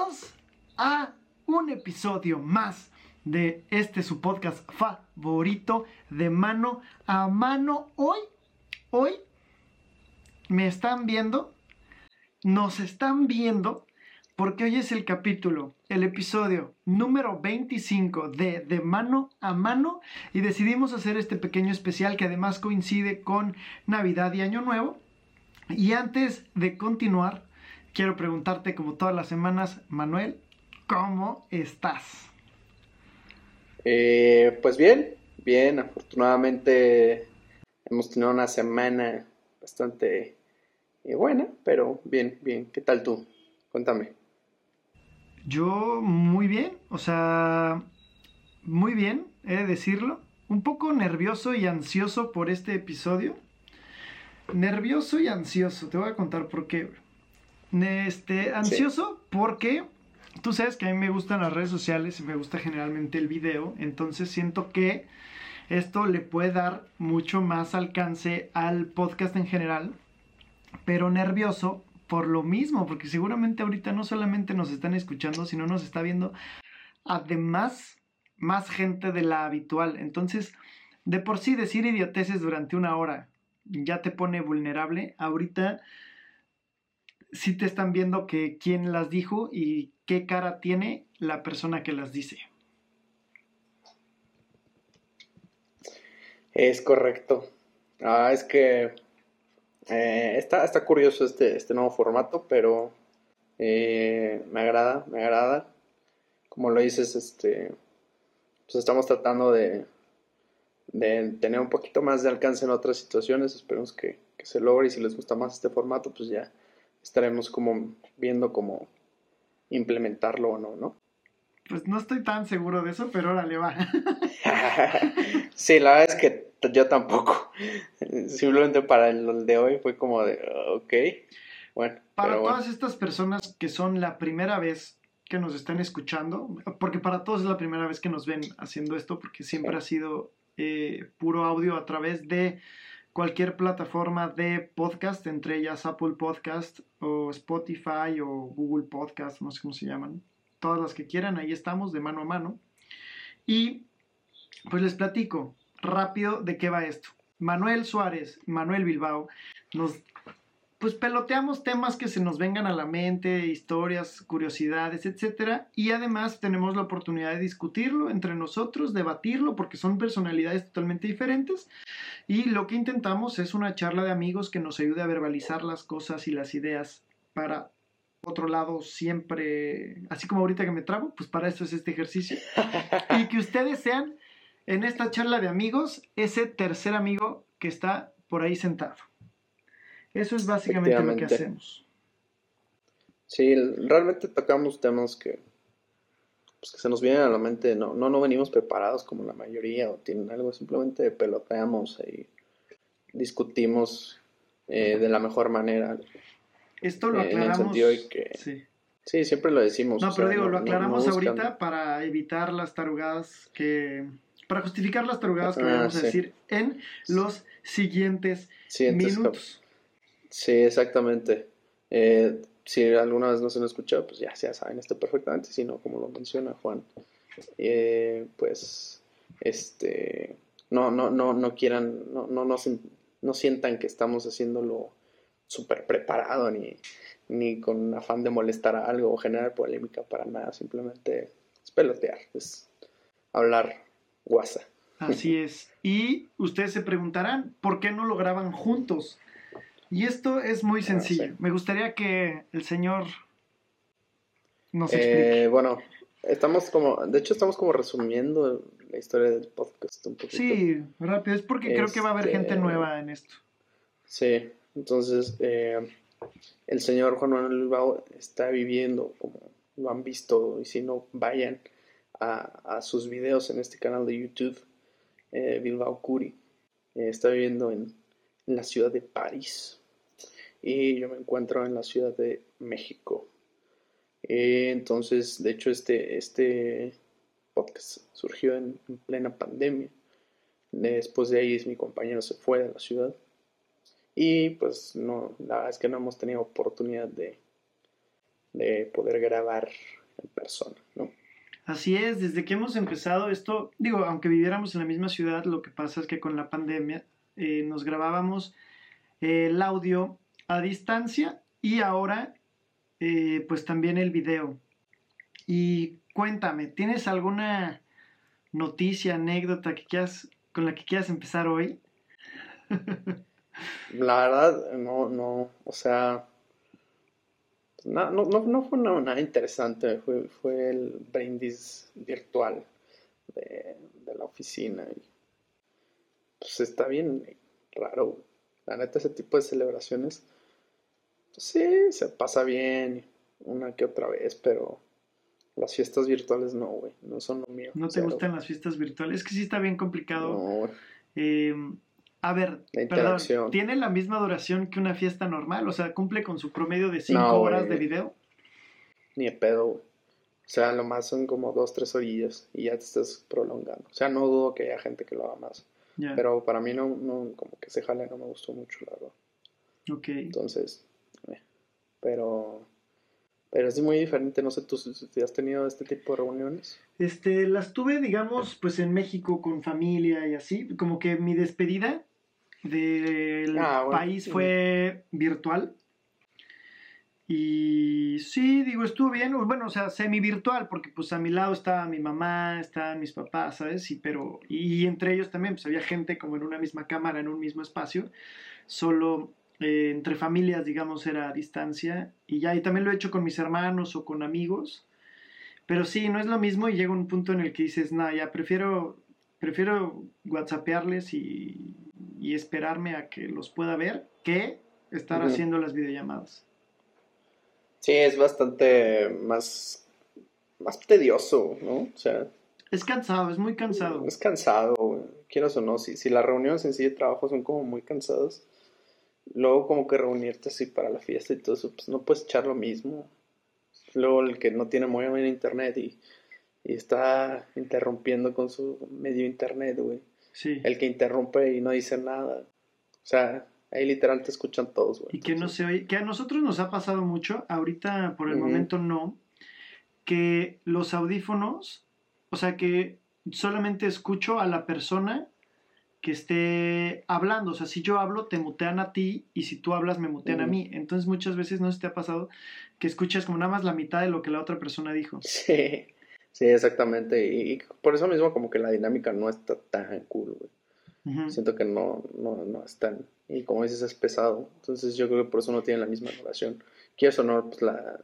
Bienvenidos a un episodio más de este su podcast favorito de mano a mano. Hoy, hoy me están viendo, nos están viendo, porque hoy es el capítulo, el episodio número 25 de De mano a mano y decidimos hacer este pequeño especial que además coincide con Navidad y Año Nuevo. Y antes de continuar, quiero preguntarte como todas las semanas, Manuel, ¿cómo estás? Eh, pues bien, bien, afortunadamente hemos tenido una semana bastante eh, buena, pero bien, bien. ¿Qué tal tú? Cuéntame. Yo muy bien, o sea, muy bien, he de decirlo. Un poco nervioso y ansioso por este episodio. Nervioso y ansioso, te voy a contar por qué. Este, ansioso porque tú sabes que a mí me gustan las redes sociales y me gusta generalmente el video, entonces siento que esto le puede dar mucho más alcance al podcast en general, pero nervioso por lo mismo, porque seguramente ahorita no solamente nos están escuchando, sino nos está viendo además más gente de la habitual. Entonces, de por sí decir idioteces durante una hora ya te pone vulnerable. Ahorita sí te están viendo que quién las dijo y qué cara tiene la persona que las dice. Es correcto. Ah, es que eh, está, está curioso este, este nuevo formato, pero eh, me agrada, me agrada. Como lo dices, este, pues estamos tratando de, tener un poquito más de alcance en otras situaciones. Esperemos que se logre y si les gusta más este formato, pues ya estaremos como viendo cómo implementarlo o no, ¿no? Pues no estoy tan seguro de eso, pero órale, va. sí, la verdad es que yo tampoco. Simplemente para el de hoy fue como de, ok, bueno. Para todas estas personas que son la primera vez que nos están escuchando, porque para todos es la primera vez que nos ven haciendo esto, porque siempre ha sido eh, puro audio a través de cualquier plataforma de podcast, entre ellas Apple Podcast o Spotify o Google Podcast, no sé cómo se llaman. Todas las que quieran, ahí estamos de mano a mano. Y pues les platico rápido de qué va esto. Manuel Suárez, Manuel Bilbao, nos pues peloteamos temas que se nos vengan a la mente, historias, curiosidades, etc. Y además tenemos la oportunidad de discutirlo entre nosotros, debatirlo, porque son personalidades totalmente diferentes. Y lo que intentamos es una charla de amigos que nos ayude a verbalizar las cosas y las ideas para otro lado siempre, así como ahorita que me trabo, pues para eso es este ejercicio. y que ustedes sean en esta charla de amigos ese tercer amigo que está por ahí sentado. Eso es básicamente lo que hacemos. Sí, realmente tocamos temas que, pues, que se nos vienen a la mente. No, no, no venimos preparados como la mayoría o tienen algo, simplemente peloteamos y discutimos eh, de la mejor manera. Esto lo aclaramos. En el sentido de que, sí. sí. siempre lo decimos. No, pero digo, lo aclaramos ahorita para evitar las tarugadas que. Para justificar las tarugadas que ah, vamos a decir en los siguientes minutos. Sí, exactamente. Eh, si alguna vez no se lo escuchado, pues ya, ya saben esto perfectamente, si no, como lo menciona Juan, eh, pues, este, no, no, no, no quieran, no, no, no, sientan que estamos haciéndolo súper preparado, ni, ni con afán de molestar a algo o generar polémica para nada, simplemente es pelotear, es hablar guasa. Así es. Y ustedes se preguntarán, ¿por qué no lo graban juntos? Y esto es muy sencillo. Me gustaría que el señor nos explique. Eh, bueno, estamos como, de hecho estamos como resumiendo la historia del podcast un poquito. Sí, rápido, es porque creo que va a haber gente este, nueva en esto. Sí, entonces eh, el señor Juan Manuel Bilbao está viviendo, como lo han visto, y si no, vayan a, sus videos en este canal de YouTube, eh, Bilbao Curi. está viviendo en la ciudad de París y yo me encuentro en la Ciudad de México. Eh, entonces, de hecho, este, este podcast surgió en, plena pandemia. Después de ahí mi compañero se fue de la ciudad. Y pues no, la verdad es que no hemos tenido oportunidad de, de poder grabar en persona, ¿no? Así es, desde que hemos empezado esto, digo, aunque viviéramos en la misma ciudad, lo que pasa es que con la pandemia eh, nos grabábamos el audio a distancia y ahora eh, pues también el video. Y cuéntame, ¿tienes alguna noticia, anécdota que quieras, con la que quieras empezar hoy? la verdad, no, no, o sea, no, no, no fue nada, interesante, fue, fue el brindis virtual de, la oficina. Y, pues está bien raro, la neta, ese tipo de celebraciones, sí, se pasa bien una que otra vez, pero las fiestas virtuales no, güey, no son lo mío. ¿No te gustan las fiestas virtuales? Es que sí está bien complicado. No, eh, a ver, perdón, ¿tiene la misma duración que una fiesta normal? O sea, ¿cumple con su promedio de 5 horas de video? Ni de pedo, güey. O sea, lo más son como 2, 3 orillas y ya te estás prolongando. O sea, no dudo que haya gente que lo haga más. Pero para mí no, no, como que se jale no me gustó mucho, la verdad. Ok. Entonces, pero, pero es muy diferente. No sé, ¿tú si has tenido este tipo de reuniones? Este, las tuve, digamos, pues en México con familia y así. Como que mi despedida del ah, país fue virtual. Y sí, digo, estuvo bien, bueno, o sea, semi virtual, porque pues a mi lado estaba mi mamá, estaban mis papás, ¿sabes? Y, pero, y entre ellos también, pues había gente como en una misma cámara, en un mismo espacio, solo eh, entre familias, digamos, era a distancia. Y ya, y también lo he hecho con mis hermanos o con amigos. Pero sí, no es lo mismo y llega un punto en el que dices, no, ya prefiero, prefiero whatsappearles y y esperarme a que los pueda ver que estar haciendo las videollamadas. Sí, es bastante más, más tedioso, ¿no? O sea... Es cansado, es muy cansado. Es cansado, quieras o no. Si, si las reuniones en sí de trabajo son como muy cansadas, luego como que reunirte así para la fiesta y todo eso, pues no puedes echar lo mismo. Luego el que no tiene muy buen internet y, y está interrumpiendo con su medio internet, güey. El que interrumpe y no dice nada. O sea, ahí literal te escuchan todos, güey. Y que no se oye, que a nosotros nos ha pasado mucho, ahorita por el momento no, que los audífonos, o sea, que solamente escucho a la persona que esté hablando. O sea, si yo hablo, te mutean a ti y si tú hablas, me mutean a mí. Entonces muchas veces no se te ha pasado que escuchas como nada más la mitad de lo que la otra persona dijo. Sí. Sí, exactamente. Y, por eso mismo como que la dinámica no está tan cool, güey. Siento que no, no, no es tan... Y como dices, es pesado. Entonces yo creo que por eso no tienen la misma relación. Quieres o no, pues la,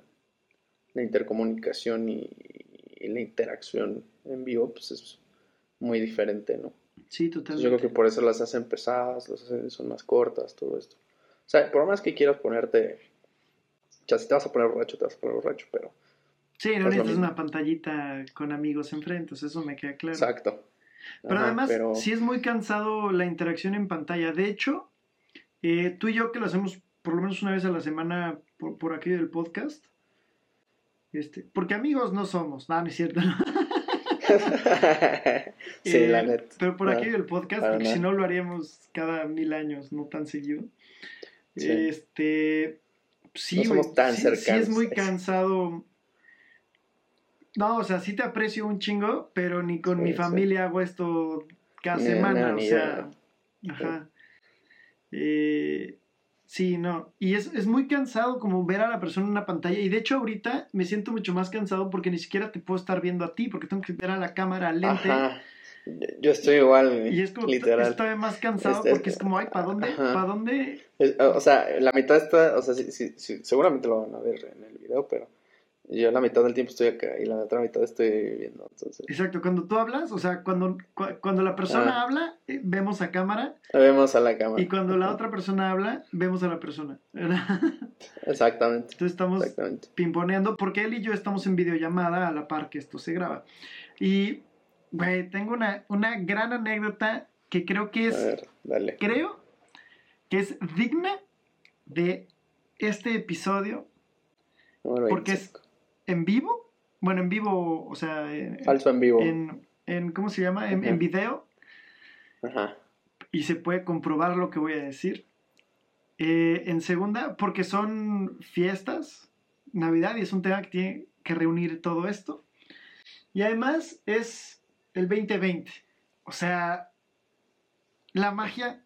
la intercomunicación y, la interacción en vivo, pues es muy diferente, ¿no? Sí, totalmente. yo creo que por eso las hacen pesadas, las hacen, son más cortas, todo esto. O sea, por más que quieras ponerte... Ya si te vas a poner borracho, te vas a poner borracho, pero Sí, no necesitas una pantallita con amigos enfrente, eso me queda claro. Exacto. Pero además, sí es muy cansado la interacción en pantalla. De hecho, eh, tú y yo que lo hacemos por lo menos una vez a la semana por, aquí del podcast, este, porque amigos no somos, no, no es cierto. sí, la eh, neta. Pero por aquí del podcast, porque si no lo haríamos cada mil años, no tan seguido. Este, sí, no somos tan cercanos. Sí es muy cansado no, o sea, sí te aprecio un chingo, pero ni con mi familia hago esto cada semana, o sea, ajá. Eh, sí, no, y es, es, muy cansado como ver a la persona en una pantalla, y de hecho ahorita me siento mucho más cansado porque ni siquiera te puedo estar viendo a ti, porque tengo que ver a la cámara al lente. Ajá. Yo estoy igual, y es como literal. estoy más cansado porque es como, ay, ¿para dónde? ¿Para dónde? o sea, la mitad está, o sea, sí, sí, sí, seguramente lo van a ver en el video, pero yo la mitad del tiempo estoy acá y la otra mitad estoy viendo. Entonces... Exacto, cuando tú hablas, o sea, cuando, cuando la persona ah. habla, eh, vemos a cámara. Vemos a la cámara. Y cuando la otra persona habla, vemos a la persona. Exactamente. Entonces estamos pimponeando, porque él y yo estamos en videollamada a la par que esto se graba. Y, güey, tengo una, una gran anécdota que creo que es. A ver, dale. Creo que es digna de este episodio. porque es en vivo. Bueno, en vivo, o sea. Falso en vivo. En, ¿Cómo se llama? En, video. Ajá. Y se puede comprobar lo que voy a decir. Eh, en segunda, porque son fiestas Navidad y es un tema que tiene que reunir todo esto. Y además es el 2020. O sea, la magia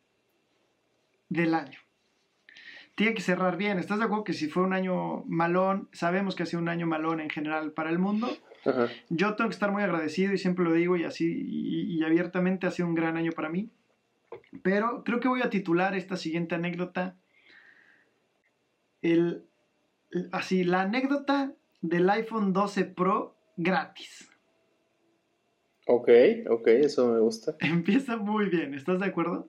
del año. Tiene que cerrar bien. ¿Estás de acuerdo que si fue un año malón, sabemos que ha sido un año malón en general para el mundo? Yo tengo que estar muy agradecido y siempre lo digo y así y, abiertamente ha sido un gran año para mí. Pero creo que voy a titular esta siguiente anécdota el, así la anécdota del iPhone 12 Pro gratis. Ok, ok, eso me gusta. Empieza muy bien, ¿estás de acuerdo?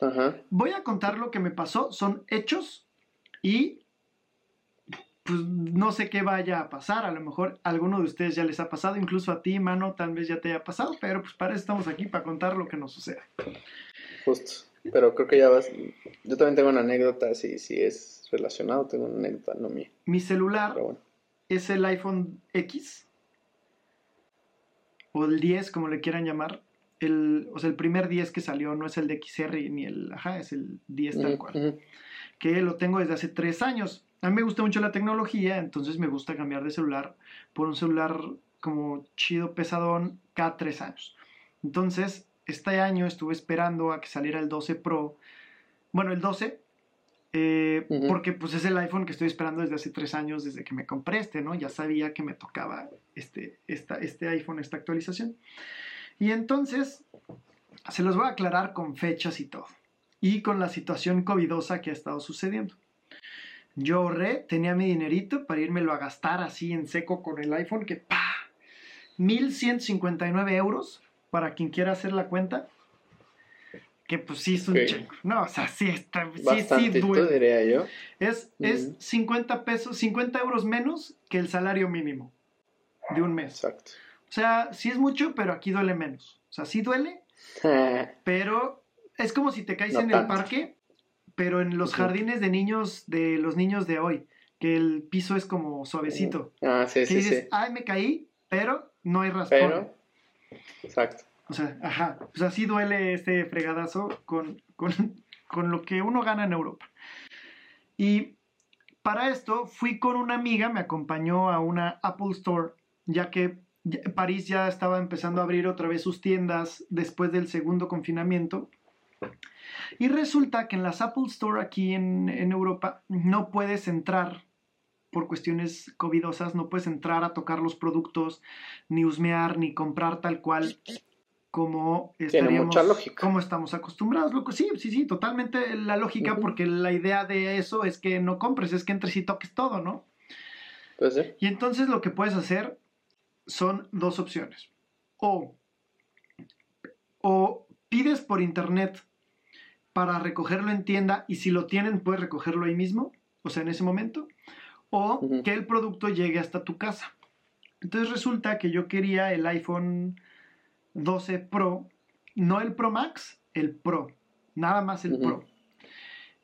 Ajá. Voy a contar lo que me pasó, son hechos y pues no sé qué vaya a pasar, a lo mejor a alguno de ustedes ya les ha pasado, incluso a ti, mano, tal vez ya te haya pasado, pero pues para eso estamos aquí, para contar lo que nos suceda. Justo, pero creo que ya vas, yo también tengo una anécdota, si, si es relacionado, tengo una anécdota, no mía. Mi celular es el iPhone X, o el 10, como le quieran llamar. El, o sea, el primer 10 que salió no es el de XR ni el, ajá, es el 10 tal cual. Que lo tengo desde hace 3 años. A mí me gusta mucho la tecnología, entonces me gusta cambiar de celular por un celular como chido, pesadón, cada 3 años. Entonces, este año estuve esperando a que saliera el 12 Pro. Bueno, el 12, eh, porque pues es el iPhone que estoy esperando desde hace tres años, desde que me compré este, ¿no? Ya sabía que me tocaba este, esta, este iPhone, esta actualización. Y entonces, se los voy a aclarar con fechas y todo. Y con la situación covidosa que ha estado sucediendo. Yo ahorré, tenía mi dinerito para írmelo a gastar así en seco con el iPhone, que pa, 1159 euros, para quien quiera hacer la cuenta que pues sí es un checo. No, o sea, sí está, sí, sí duele. diría yo. Es, es 50 pesos, 50 euros menos que el salario mínimo de un mes. Exacto. O sea, sí es mucho, pero aquí duele menos. O sea, sí duele, pero es como si te caes en el parque, pero en los jardines de niños, de los niños de hoy, que el piso es como suavecito. Ah, sí, sí, dices, ay, me caí, pero no hay raspón. Pero, exacto. O sea, ajá, pues así duele este fregadazo con, lo que uno gana en Europa. Y para esto fui con una amiga, me acompañó a una Apple Store, ya que París ya estaba empezando a abrir otra vez sus tiendas después del segundo confinamiento. Y resulta que en las Apple Store aquí en, en Europa no puedes entrar por cuestiones covidosas, no puedes entrar a tocar los productos, ni husmear, ni comprar tal cual como estaríamos, como estamos acostumbrados. Sí, sí, sí, totalmente la lógica, porque la idea de eso es que no compres, es que entres y toques todo, ¿no? Pues Y entonces lo que puedes hacer son dos opciones. O, o pides por internet para recogerlo en tienda y si lo tienen puedes recogerlo ahí mismo, o sea, en ese momento, o que el producto llegue hasta tu casa. Entonces resulta que yo quería el iPhone 12 Pro, no el Pro Max, el Pro, nada más el Pro.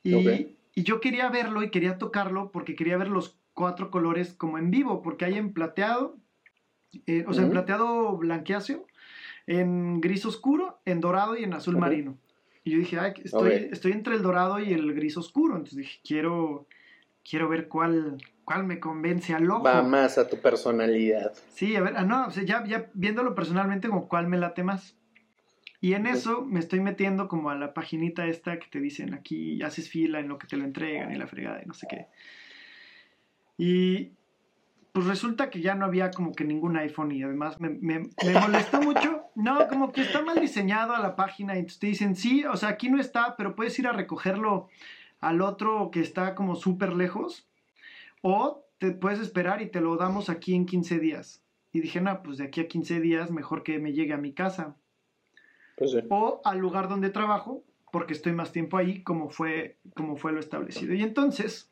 Y, yo quería verlo y quería tocarlo porque quería ver los cuatro colores como en vivo, porque hay en plateado, eh, o sea, en plateado blanqueáceo, en gris oscuro, en dorado y en azul marino. Y yo dije, estoy, estoy entre el dorado y el gris oscuro, entonces dije, quiero, quiero ver cuál, cuál me convence al ojo. Va más a tu personalidad. Sí, a ver, ah, no, o sea, ya, ya viéndolo personalmente, como cuál me late más. Y en eso me estoy metiendo como a la paginita esta que te dicen aquí haces fila en lo que te lo entregan y la fregada y no sé qué. Y pues resulta que ya no había como que ningún iPhone y además me, me, me molestó mucho. No, como que está mal diseñado a la página y te dicen, sí, o sea, aquí no está, pero puedes ir a recogerlo al otro que está como súper lejos. O te puedes esperar y te lo damos aquí en 15 días. Y dije, no, pues de aquí a 15 días mejor que me llegue a mi casa. Pues o al lugar donde trabajo, porque estoy más tiempo ahí, como fue, como fue lo establecido. Y entonces,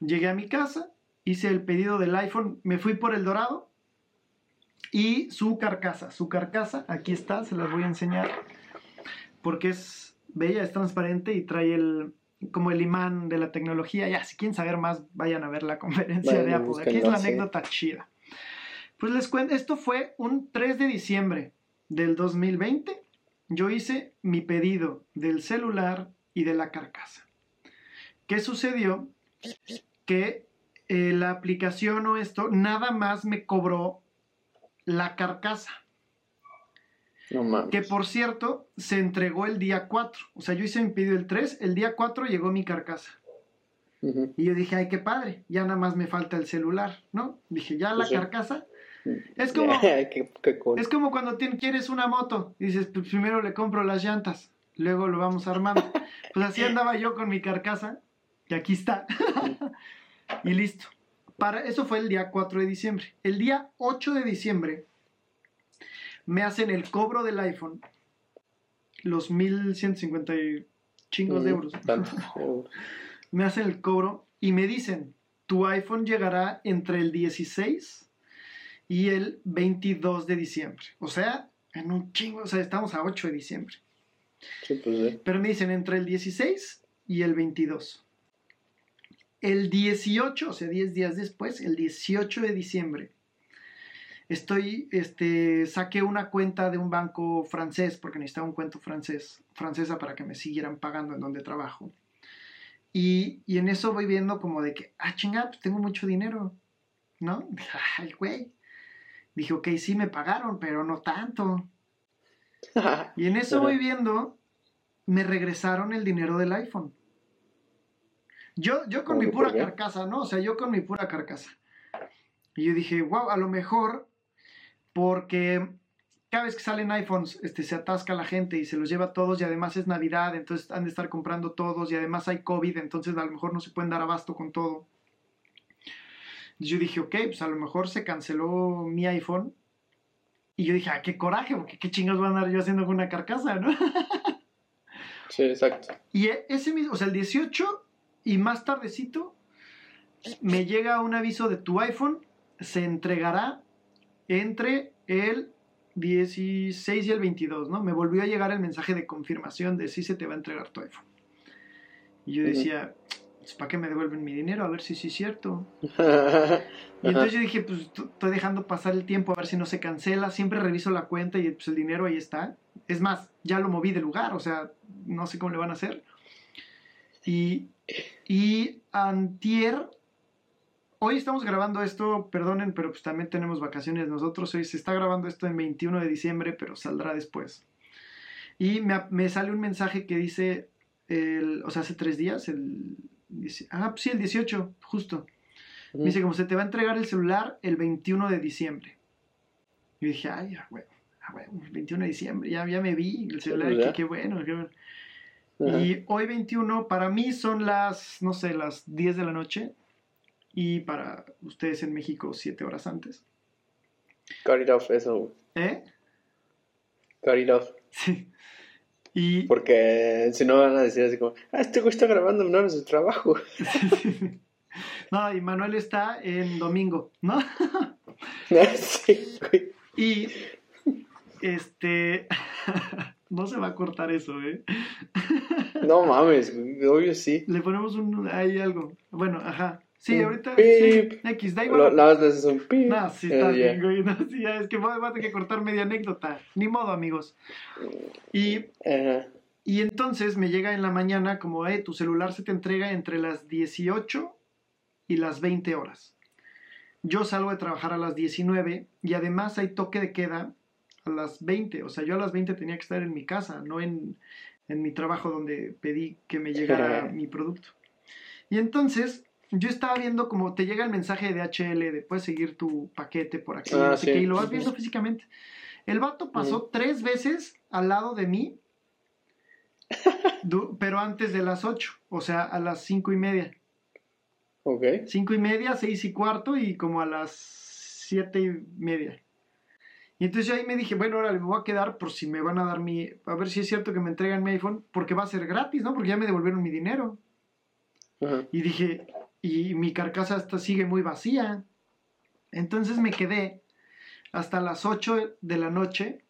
llegué a mi casa, hice el pedido del iPhone, me fui por el dorado y su carcasa. Su carcasa, aquí está, se las voy a enseñar, porque es bella, es transparente y trae el, como el imán de la tecnología. Ya, si quieren saber más, vayan a ver la conferencia de Apple. Aquí es la anécdota chida. Pues les cuento, esto fue un 3 de diciembre del 2020. Yo hice mi pedido del celular y de la carcasa. ¿Qué sucedió? Que eh, la aplicación o esto nada más me cobró la carcasa. No. Que por cierto, se entregó el día 4. O sea, yo hice mi pedido el 3, el día 4 llegó mi carcasa. Ujú. Y yo dije, ay, qué padre, ya nada más me falta el celular, ¿no? Dije, ya la sí. carcasa. Es como, qué, qué cool. es como cuando tien- quieres una moto. Dices, pues primero le compro las llantas, luego lo vamos armando. Pues así andaba yo con mi carcasa, y aquí está. y listo. Para, eso fue el día 4 de diciembre. El día 8 de diciembre me hacen el cobro del iPhone, los 1150 y chingos de Ujú, euros. me hacen el cobro y me dicen, tu iPhone llegará entre el 16 y el 22 de diciembre. O sea, en un chingo, o sea, estamos a 8 de diciembre. Sí, pues sí. Pero me dicen entre el 16 y el 22. El 18, o sea, 10 días después, el 18 de diciembre, estoy, este, saqué una cuenta de un banco francés, porque necesitaba un cuento francés, francesa para que me siguieran pagando en donde trabajo. Y, y en eso voy viendo como de que, ah, chinga, pues tengo mucho dinero, ¿no? Ay, güey. Dije, ok, sí me pagaron, pero no tanto. Y en eso voy viendo, me regresaron el dinero del iPhone. Yo, yo con ¿Cómo mi pura carcasa, ¿no? O sea, yo con mi pura carcasa. Y yo dije, wow, a lo mejor porque cada vez que salen iPhones, este, se atasca la gente y se los lleva todos y además es Navidad, entonces han de estar comprando todos y además hay COVID, entonces a lo mejor no se pueden dar abasto con todo. Yo dije, ok, pues a lo mejor se canceló mi iPhone. Y yo dije, ah, qué coraje, porque qué chingados voy a andar yo haciendo con una carcasa, ¿no? Sí, exacto. Y e- ese mismo, o sea, el 18 y más tardecito, me llega un aviso de tu iPhone, se entregará entre el 16 y el 22, ¿no? Me volvió a llegar el mensaje de confirmación de si se te va a entregar tu iPhone. Y yo decía, pues, ¿para qué me devuelven mi dinero? A ver si sí es cierto. Y entonces yo dije, pues estoy dejando pasar el tiempo a ver si no se cancela. Siempre reviso la cuenta y pues el dinero ahí está. Es más, ya lo moví de lugar, o sea, no sé cómo le van a hacer. Y, y antier, hoy estamos grabando esto, perdonen, pero pues también tenemos vacaciones nosotros. Hoy se está grabando esto en 21 de diciembre, pero saldrá después. Y me, me sale un mensaje que dice, el, o sea, hace tres días, el, dice- ah, pues sí, el 18, justo. Me dice, como se te va a entregar el celular el 21 de diciembre. Y dije, ay, ah, bueno, ah, bueno, el 21 de diciembre, ya, ya me vi el celular, qué, qué bueno, qué bueno. Y hoy 21, para mí son las, no sé, las 10 de la noche. Y para ustedes en México, 7 horas antes. Cut it off, eso. ¿Eh? Cut it off. Sí. Y, Porque si no van a decir así como, ah, este güey está grabando en horas de trabajo. no, y Manuel está en domingo, ¿no? sí, güey. Y este no se va a cortar eso, ¿eh? No mames, obvio sí. Le ponemos un ahí algo. Bueno, ajá. Sí, ahorita pip. sí, X, da igual. Le haces un pi. No, sí está Eh, ya. bien, güey. No, sí, ya, es que voy, a tener que cortar media anécdota. Ni modo, amigos. Y, y entonces me llega en la mañana como, eh, tu celular se te entrega entre las 18 y las 20 horas. Yo salgo de trabajar a las 19 y además hay toque de queda a las 20. O sea, yo a las 20 tenía que estar en mi casa, no en, en mi trabajo donde pedí que me llegara mi producto. Y entonces yo estaba viendo como te llega el mensaje de HL de puedes seguir tu paquete por aquí, Ah, no sé sí. qué, y lo vas viendo físicamente. El vato pasó tres veces al lado de mí, pero antes de las 8, o sea, a las cinco y media. Ok. Cinco y media, seis y cuarto y como a las siete y media. Y entonces yo ahí me dije, bueno, ahora me voy a quedar por si me van a dar mi... A ver si es cierto que me entregan mi iPhone, porque va a ser gratis, ¿no? Porque ya me devolvieron mi dinero. Ajá. Y dije, y mi carcasa hasta sigue muy vacía. Entonces me quedé hasta las 8 de la noche.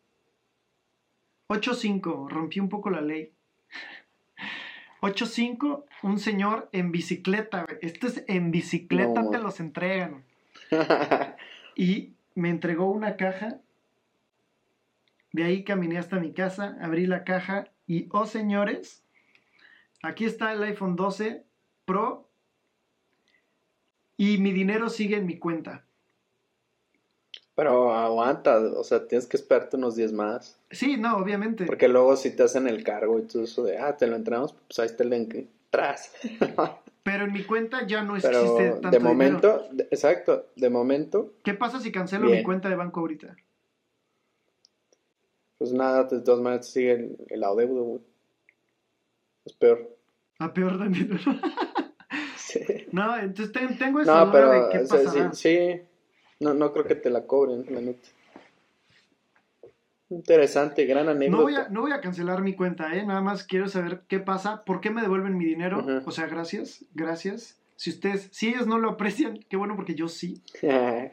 8.5, rompí un poco la ley. 8.5, un señor en bicicleta. Esto es en bicicleta No. te los entregan. Y me entregó una caja. De ahí caminé hasta mi casa, abrí la caja y, oh señores, aquí está el iPhone 12 Pro y mi dinero sigue en mi cuenta. Pero aguanta, o sea, tienes que esperarte unos días más. Sí, no, obviamente. Porque luego si te hacen el cargo y todo eso de, ah, te lo entregamos, pues ahí está el link. Pero en mi cuenta ya no Pero existe tanto de momento, exacto, de momento, ¿Qué pasa si cancelo Bien. mi cuenta de banco ahorita? pues nada, de todas maneras sigue el, el adeudo, güey. Es peor. A peor de dinero. Sí. no, entonces ten- tengo esa No, duda pero de qué o sea, pasará. sí, sí. No, no creo que te la cobren, la neta. Interesante, gran anécdota. No voy, a, no voy a cancelar mi cuenta, ¿eh? Nada más quiero saber qué pasa, por qué me devuelven mi dinero. O sea, gracias, gracias. Si ustedes, si ellos no lo aprecian, qué bueno porque yo sí.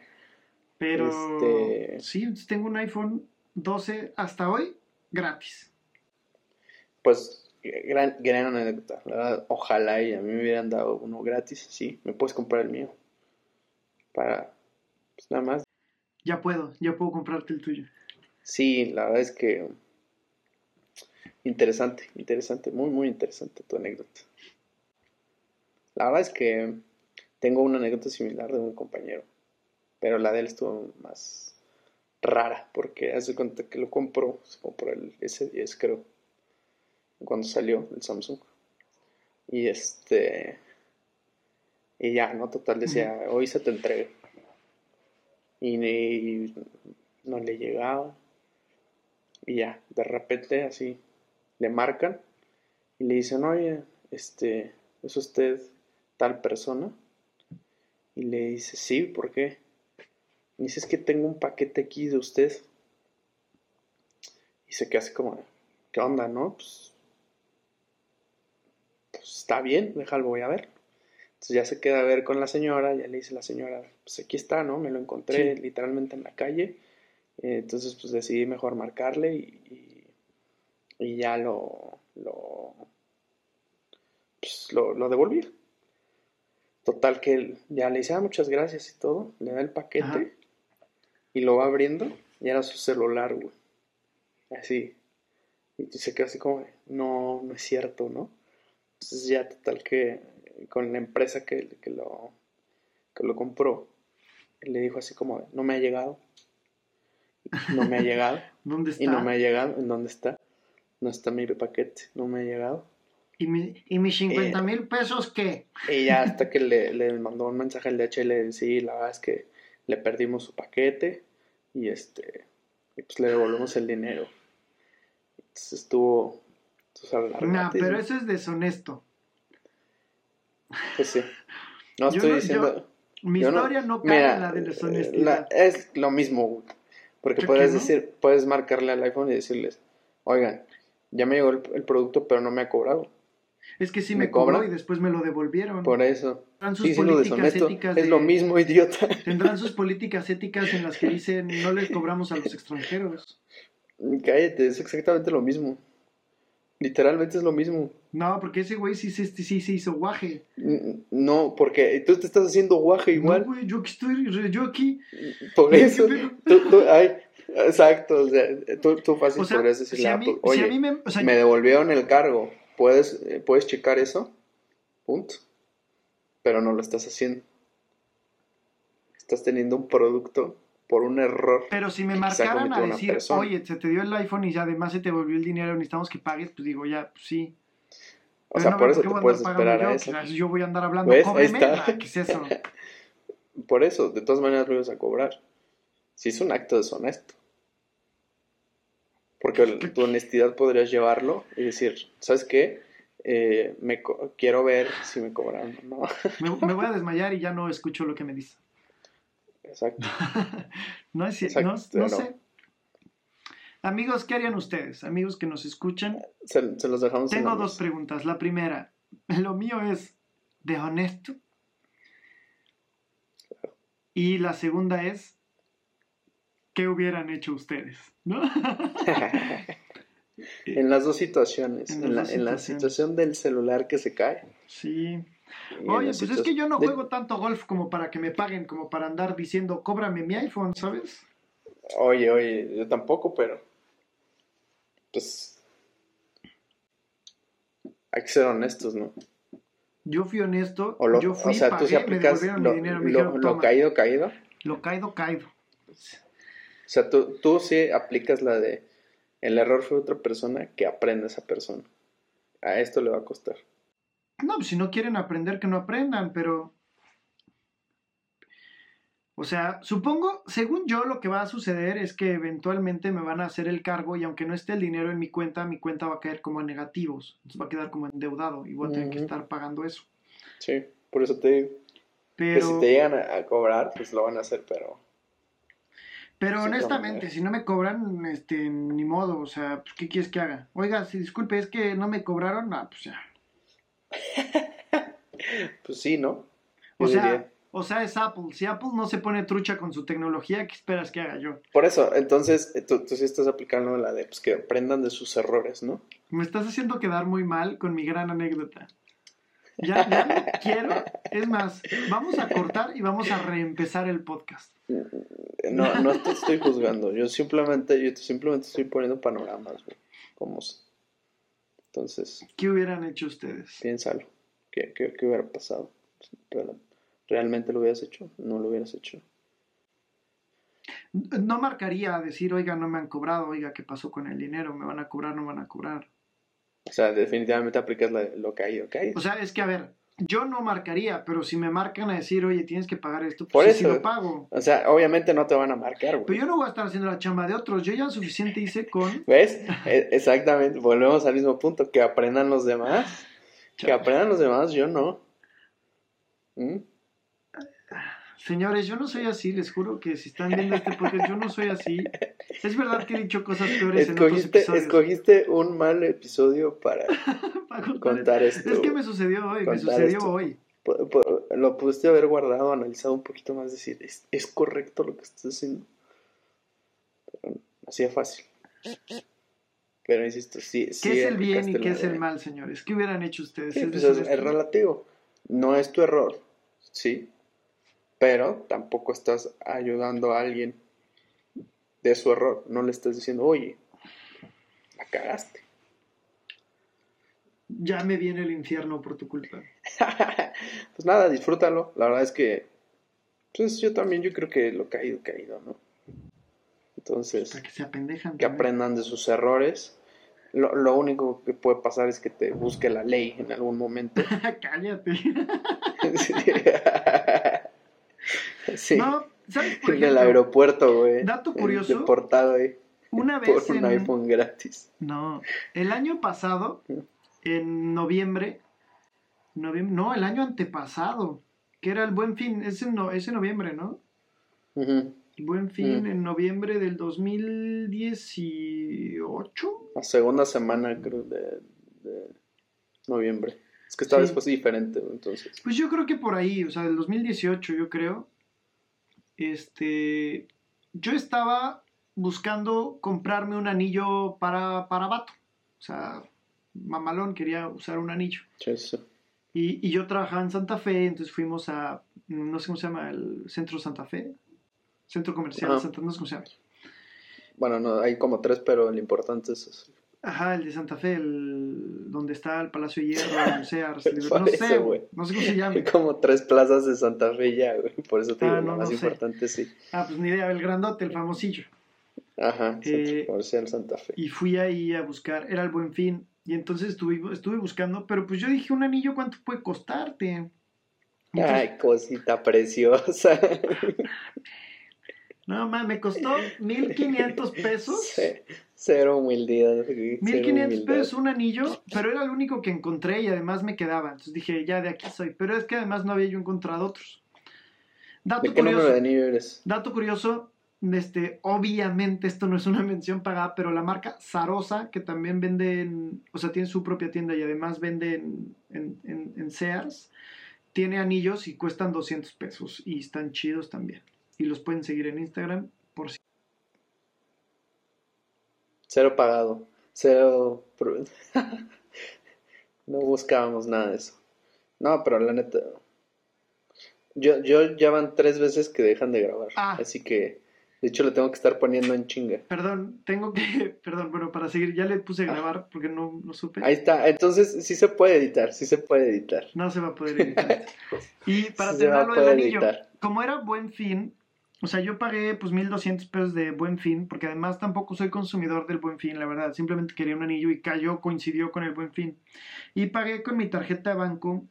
Pero Este- sí, tengo un iPhone 12 hasta hoy gratis. Pues, gran, gran anécdota. La verdad, ojalá y a mí me hubieran dado uno gratis. Sí, me puedes comprar el mío. Para, pues nada más. Ya puedo, ya puedo comprarte el tuyo. Sí, la verdad es que interesante, interesante, muy, muy interesante tu anécdota. La verdad es que tengo una anécdota similar de un compañero, pero la de él estuvo más rara, porque hace cuenta que lo compró, se compró el S10 creo, cuando salió el Samsung. Y este, y ya, ¿no? Total decía, hoy se te entrega. Y, y no le llegaba. Y ya, de repente así le marcan y le dicen, oye, este, ¿es usted tal persona? Y le dice, sí, ¿por qué? Y dice, es que tengo un paquete aquí de usted. Y se queda así como, ¿qué onda, no? Pues, pues está bien, déjalo, voy a ver. Entonces ya se queda a ver con la señora, ya le dice la señora, pues aquí está, ¿no? Me lo encontré Sí. literalmente en la calle. Eh, Entonces, pues decidí mejor marcarle y, y, y ya lo, lo, pues, lo, lo devolví. Total que él ya le dice, ah, muchas gracias y todo, le da el paquete Ajá. y lo va abriendo y era su celular, güey. Así. Y se queda así como, no, no es cierto, ¿no? Entonces ya total que con la empresa que, que lo, que lo compró, le dijo así como, no me ha llegado. No me ha llegado. ¿Dónde está? Y no me ha llegado. ¿En dónde está? No está mi paquete. No me ha llegado. ¿Y, mi- y mis 50 Eh, mil pesos qué? Y ya hasta que le, le mandó un mensaje al DHL, sí, la verdad es que le perdimos su paquete y este, y pues le devolvemos el dinero. Entonces estuvo, No, pero eso es deshonesto. Pues sí. No estoy no- diciendo... Mi yo no- historia no, cae Mira, en la de deshonestidad. la- es lo mismo, güey. Porque ¿Qué- puedes no? decir, puedes marcarle al iPhone y decirles, oigan, ya me llegó el, el producto, pero no me ha cobrado. Es que sí ¿Me me, cobró y después me lo devolvieron. Por eso. Tendrán sus Sí, sí, lo políticas deshonesto. éticas Es de- lo mismo, idiota. Tendrán sus políticas éticas en las que dicen no les cobramos a los extranjeros. Cállate, es exactamente lo mismo. Literalmente es lo mismo. No, porque ese güey sí, se- sí, se hizo guaje. N- No, porque tú te estás haciendo guaje igual. No, güey, yo aquí estoy, yo aquí. Por ¿Qué eso. pedo? Tú, tú- ay, exacto. O sea, tú, tú fácil O sea, podrías decirle si a a mí, Apple, si oye, a mí me, o sea, me devolvieron el cargo. ¿Puedes, eh, ¿Puedes checar eso? Punto. Pero no lo estás haciendo. Estás teniendo un producto por un error. pero si me marcaran a decir, persona. oye, se te dio el iPhone y además se te volvió el dinero, necesitamos que pagues, pues digo, ya, pues sí. O Pero sea, no, por ¿por eso te a puedes esperar a yo? eso. Pues, yo voy a andar hablando, ¿Ves? cóbreme. Está. ¿Qué es eso? Por eso, de todas maneras lo ibas a cobrar. Si es un acto deshonesto. Porque tu honestidad podrías llevarlo y decir, ¿sabes qué? Eh, me co- quiero ver si me cobran o no. Me, me voy a desmayar y ya no escucho lo que me dice. Exacto. No es cierto, no, Exacto, no no. sé. Amigos, ¿qué harían ustedes? Amigos que nos escuchan, Se, se los dejamos en tengo dos preguntas. La primera, lo mío es de honesto. Y la segunda es, ¿qué hubieran hecho ustedes? ¿No? en las dos situaciones. En la, dos en la situaciones. situación del celular que se cae. Sí. Oye, pues es que yo no de- juego tanto golf como para que me paguen, como para andar diciendo, cóbrame mi iPhone, ¿sabes? Oye, oye, yo tampoco, pero. Pues. Hay que ser honestos, ¿no? Yo fui honesto, O, lo, yo fui, o sea, pagué, tú me aplicas lo, mi dinero, me lo- dijeron, lo "Toma". caído, caído. Lo caído, caído. O sea, tú, tú sí aplicas la de el error fue otra persona que aprende esa persona. A esto le va a costar. No, pues si no quieren aprender, que no aprendan, pero... O sea, supongo, según yo, lo que va a suceder es que eventualmente me van a hacer el cargo y aunque no esté el dinero en mi cuenta, mi cuenta va a caer como a negativos. Entonces va a quedar como endeudado y voy a tener que estar pagando eso. Sí, por eso te digo. Que Pero, si te llegan a, cobrar, pues lo van a hacer, pero pero Sí, honestamente, si no me cobran, este, ni modo, o sea, pues, ¿qué quieres que haga? Oiga, si disculpe, es que no me cobraron, ah, pues ya. pues sí, ¿no? O sea, diría. o sea, es Apple. Si Apple no se pone trucha con su tecnología, ¿qué esperas que haga yo? Por eso, entonces eh, tú, tú sí estás aplicando la de pues, que aprendan de sus errores, ¿no? Me estás haciendo quedar muy mal con mi gran anécdota. Ya, ya no quiero. Es más, vamos a cortar y vamos a reempezar el podcast. No, no te estoy juzgando. Yo simplemente, yo simplemente estoy poniendo panoramas, güey. Como Entonces, ¿Qué hubieran hecho ustedes? piénsalo. ¿Qué, qué, qué hubiera pasado? Real- ¿Realmente lo hubieras hecho? ¿No lo hubieras hecho? No marcaría decir, oiga, no me han cobrado, oiga, ¿qué pasó con el dinero? ¿Me van a cobrar, no me van a cobrar? O sea, definitivamente aplicas lo caído, caído. O sea, es que, a ver, yo no marcaría, pero si me marcan a decir, oye, tienes que pagar esto, Por pues sí, sí eso. lo pago. O sea, obviamente no te van a marcar, Pero güey. yo no voy a estar haciendo la chamba de otros. Yo ya suficiente hice con... ¿Ves? E- Exactamente, volvemos al mismo punto. Que aprendan los demás. Que aprendan los demás, yo no. ¿Mm? Señores, yo no soy así, les juro que si están viendo este podcast, yo no soy así. Es verdad que he dicho cosas peores en otros Escogiste, episodios. escogiste un mal episodio para Para contar contar esto. Es que me sucedió hoy, me sucedió esto. hoy. Lo pudiste haber guardado, analizado un poquito más, decir, ¿es, es correcto lo que estás haciendo? Pero así de fácil. Pero insisto, sí, ¿Qué sí es el bien y qué es el de- mal, señores? ¿Qué hubieran hecho ustedes? Sí, ¿Es pues es relativo. No es tu error, sí. Pero tampoco estás ayudando a alguien de su error. No le estás diciendo, oye, la cagaste. Ya me viene el infierno por tu culpa. pues nada, disfrútalo. La verdad es que, pues yo también, yo creo que lo caído, caído, ¿no? Entonces, Para que se apendejan. que aprendan de sus errores. Lo, lo único que puede pasar es que te busque la ley en algún momento. Cállate. sí, No, ¿sabes? Por en el aeropuerto, güey. dato curioso, Deportado ahí una por vez un en... iPhone gratis. No, el año pasado, en noviembre, noviem- no, el año antepasado, que era el Buen Fin, ese, no, ese noviembre, ¿no? Buen Fin en noviembre del 2018. La segunda semana, creo, de, de noviembre. Es que esta Sí. vez fue diferente, entonces. Pues yo creo que por ahí, o sea, del 2018, yo creo. Este, yo estaba buscando comprarme un anillo para, para vato. O sea, mamalón quería usar un anillo. Y, y yo trabajaba en Santa Fe, entonces fuimos a, no sé cómo se llama, el Centro Santa Fe. Centro Comercial Ajá. Santa, no sé cómo se llama. Bueno, no, hay como tres, pero lo importante es eso. Ajá, el de Santa Fe, el, donde está el Palacio de Hierro, el Sears, el- no eso, sé, güey. no sé cómo se Hay llama. como tres plazas de Santa Fe ya, güey. Por eso te Ah, digo, no, lo más no sé. importante sí. Ah, pues ni idea, el grandote, el famosillo. Ajá, Eh, Comercial Santa Fe. Y fui ahí a buscar, era el buen fin. Y entonces estuve, estuve buscando, pero pues yo dije, un anillo, ¿cuánto puede costarte? Entonces, Ay, cosita preciosa. no, ma, me costó 1500 pesos. Ce- Cero humildad. cero 1500 humildad. pesos un anillo, pero era el único que encontré y además me quedaba. Entonces dije, ya de aquí soy. Pero es que además no había yo encontrado otros. Dato ¿De qué número curioso. de anillo eres? Dato curioso, este, obviamente esto no es una mención pagada, pero la marca Zarosa, que también vende, en- o sea, tiene su propia tienda y además vende en, en, en- en Sears, tiene anillos y cuestan 200 pesos y están chidos también. Y los pueden seguir en Instagram por si... Cero pagado. Cero. no buscábamos nada de eso. No, pero la neta. Yo, yo ya van tres veces que dejan de grabar. Ah. Así que De hecho, lo tengo que estar poniendo en chinga. Perdón, tengo que. Perdón, bueno, para seguir, ya le puse a grabar porque no, no supe. Ahí está. Entonces, sí se puede editar, sí se puede editar. No se va a poder editar. Y para Sí terminar lo del poder anillo, editar. como era buen fin, o sea, yo pagué pues 1200 pesos de buen fin, porque además tampoco soy consumidor del buen fin, la verdad. Simplemente quería un anillo y cayó, coincidió con el buen fin. Y pagué con mi tarjeta de banco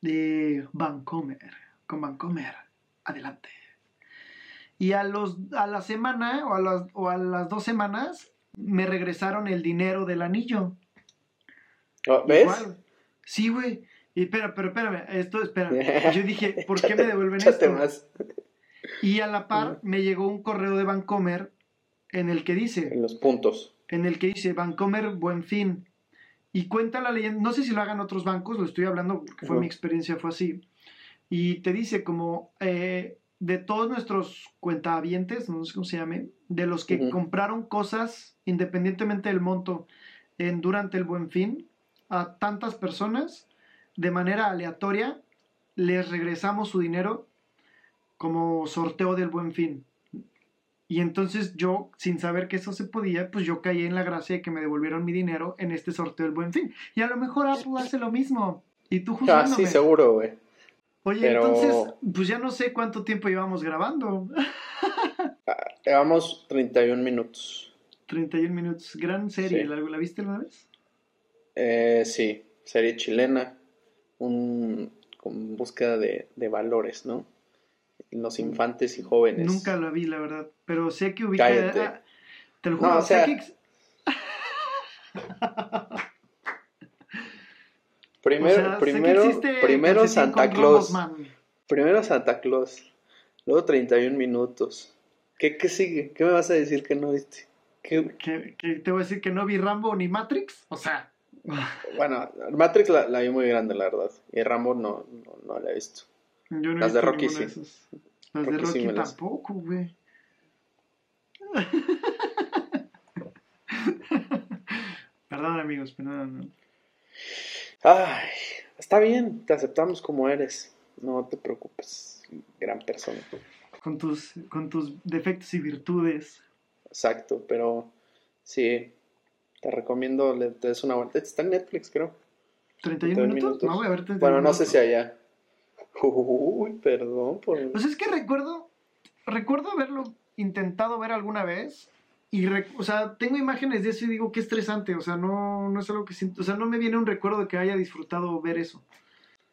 de Bancomer. Con Bancomer. Adelante. Y a, los, a la semana o a, las, o a las dos semanas me regresaron el dinero del anillo. Oh, ¿Ves? Igual. Sí, güey. Y espera, pero espérame, esto, espérame. Yo dije, ¿por qué me devuelven esto? más Y a la par me llegó un correo de Bancomer en el que dice, en los puntos. en el que dice Bancomer Buen Fin. Y cuenta la leyenda, no sé si lo hagan otros bancos, lo estoy hablando porque fue mi experiencia, fue así. Y te dice como eh, de todos nuestros cuentavientes, no sé cómo se llame, de los que compraron cosas independientemente del monto en, durante el Buen Fin, a tantas personas, de manera aleatoria, les regresamos su dinero como sorteo del Buen Fin. Y entonces yo, sin saber que eso se podía, pues yo caí en la gracia de que me devolvieron mi dinero en este sorteo del Buen Fin. Y a lo mejor Apple hace lo mismo. Y tú Ah, juzgándome. sí, seguro, güey. Oye, pero- entonces, pues ya no sé cuánto tiempo llevamos grabando. Llevamos 31 minutos. 31 minutos. Gran serie. Sí. ¿La, la viste alguna vez? Eh, sí, serie chilena. Un, con búsqueda de, de valores, ¿no? Los infantes y jóvenes. Nunca la vi, la verdad. Pero sé que ubica... Cállate. ah, te lo juro, No, o sé sea, que... Primero, o sea, primero, primero Santa Claus. globos. Primero Santa Claus. Luego 31 minutos. ¿Qué, ¿Qué sigue? ¿Qué me vas a decir que no viste? ¿Qué- te voy a decir que no vi Rambo ni Matrix. O sea... Bueno, Matrix la, la vi muy grande, la verdad. Y Rambo no, no, no la he visto. Yo no Las de Rocky sí. Las de Rocky sí tampoco, güey. Perdón, amigos, perdón. Ay, está bien, te aceptamos como eres. No te preocupes, gran persona. Con tus, con tus defectos y virtudes. Exacto, pero sí, te recomiendo le te des una vuelta. Está en Netflix, creo. 31 31 minutos. minutos. No voy a ver 31 Bueno, no sé si allá. Uy, perdón por... Pues es que recuerdo, recuerdo haberlo intentado ver alguna vez. Y, re- o sea, tengo imágenes de eso y digo, qué estresante. O sea, no, no es algo que siento. O sea, no me viene un recuerdo de que haya disfrutado ver eso.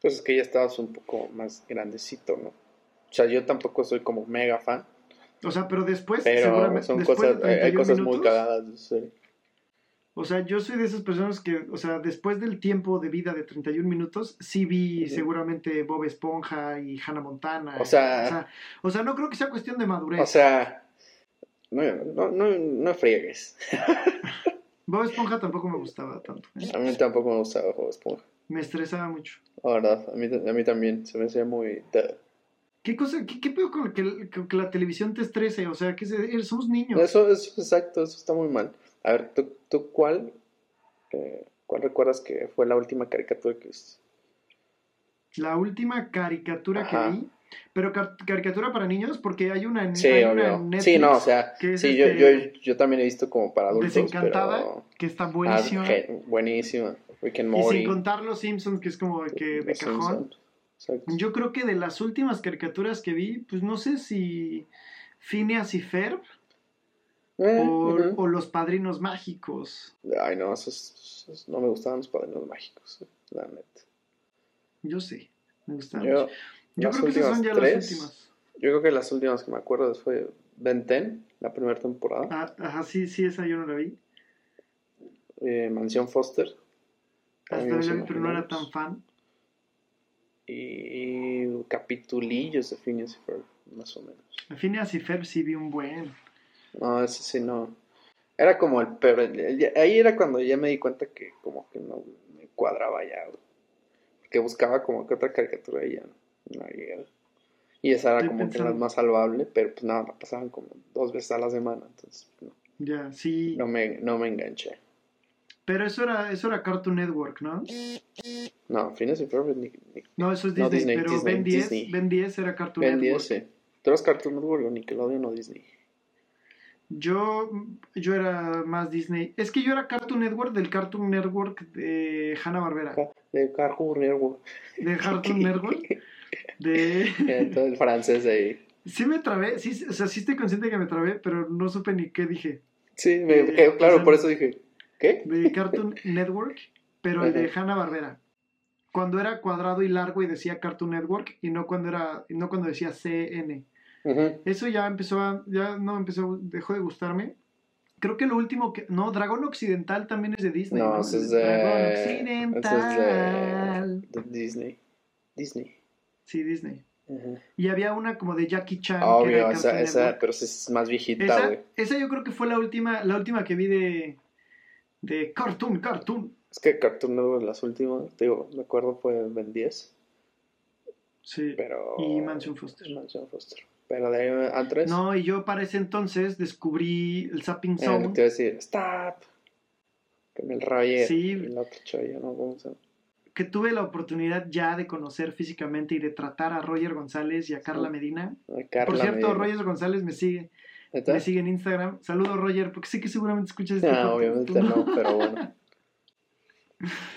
Pues es que ya estabas un poco más grandecito, ¿no? O sea, yo tampoco soy como mega fan, O sea, pero después, pero seguramente, son después cosas, de hay- hay 31 cosas muy cagadas. de. O sea, yo soy de esas personas que, o sea, después del tiempo de vida de 31 minutos, sí vi seguramente Bob Esponja y Hannah Montana. O sea- o sea, o sea, no creo que sea cuestión de madurez. O sea, no, no, no, no friegues. Bob Esponja tampoco me gustaba tanto. ¿eh? A mí tampoco me gustaba Bob Esponja. Me estresaba mucho. La verdad, a mí, a mí también se me hacía muy... ¿Qué cosa, qué, qué pedo con que, que- que la televisión te estrese? O sea, que somos niños. Eso es exacto, eso está muy mal. A ver, ¿tú, tú cuál, eh, cuál recuerdas que fue la última caricatura que viste? La última caricatura Ajá. que vi, pero car- caricatura para niños, porque hay una Sí, hay una Netflix Sí, no, o sea, que sí, yo, este, yo, yo también he visto como para adultos, desencantada, pero... que está Ah, buenísima. buenísima. Rick and y sin contar los Simpsons, que es como de, que, de cajón. Yo creo que de las últimas caricaturas que vi, pues no sé si Phineas y Ferb Eh, o, Los Padrinos Mágicos. Ay, no, esos, esos- no me gustaban los padrinos mágicos, la neta. Yo sé, me gustan. Yo, Yo, las creo que esas son ya las últimas. Yo creo que las últimas que me acuerdo fue Ben 10, la primera temporada, Ah, ajá, sí, sí, esa yo no la vi. eh, Mansión Foster. Hasta la vi, pero no era tan fan. Y capitulillos de Phineas y Ferb, más o menos. Phineas y Ferb sí vi un buen. No, ese sí no. Era como el peor. Ahí era cuando ya me di cuenta que como que no me cuadraba ya. güey. Porque buscaba como que otra caricatura y ya no, no. Y esa era Estoy como que la más salvable, pero pues nada, la pasaban como dos veces a la semana, entonces no, Ya, sí. no me, no me enganché. Pero eso era, eso era Cartoon Network, ¿no? No, Phineas y Ferb ni, ni No, eso es Disney, No, Disney, pero Disney, Ben 10, Disney. Ben 10 era Cartoon Ben Network. 10, sí. ¿Tú eras Cartoon Network o Nickelodeon o Disney? Yo, yo era más Disney. Es que yo era Cartoon Network del Cartoon Network de Hanna Barbera. De Cartoon Network. De Cartoon Network. De. Todo el francés ahí. Sí me trabé, sí, o sea, sí estoy consciente que me trabé, pero no supe ni qué dije. Sí, me Eh, claro, o sea, por eso dije, ¿qué? De Cartoon Network, pero el de Ajá. Hanna Barbera. Cuando era cuadrado y largo y decía Cartoon Network y no cuando era, y no cuando decía CN. Eso ya empezó a, ya no empezó, dejó de gustarme. Creo que lo último que, no, Dragón Occidental también es de Disney. No, No, es Dragón de. Ese Occidental. es de, de Disney. Disney. Sí, Disney. Y había una como de Jackie Chan. que era Obvio, esa, esa, pero esa es más viejita, Esa, güey. esa yo creo que fue la última, la última que vi de, de Cartoon, Cartoon. Es que Cartoon Network, las últimas, te digo, me acuerdo fue Ben 10, Sí. pero... Y Mansion Foster. Mansion Foster. Pero de ahí No, y yo para ese entonces descubrí el Zapping eh, Zone. te iba a decir, stop. Con el Roger Sí. el otro chollo, ¿no? ¿Cómo se llama? que tuve la oportunidad ya de conocer físicamente y de tratar a Roger González y a Carla. Medina. Ay, Carla Por cierto, Medina. Roger González me sigue, me sigue en Instagram. Saludo Roger, porque sé que seguramente escuchas este Ah, podcast, obviamente tú no, pero bueno.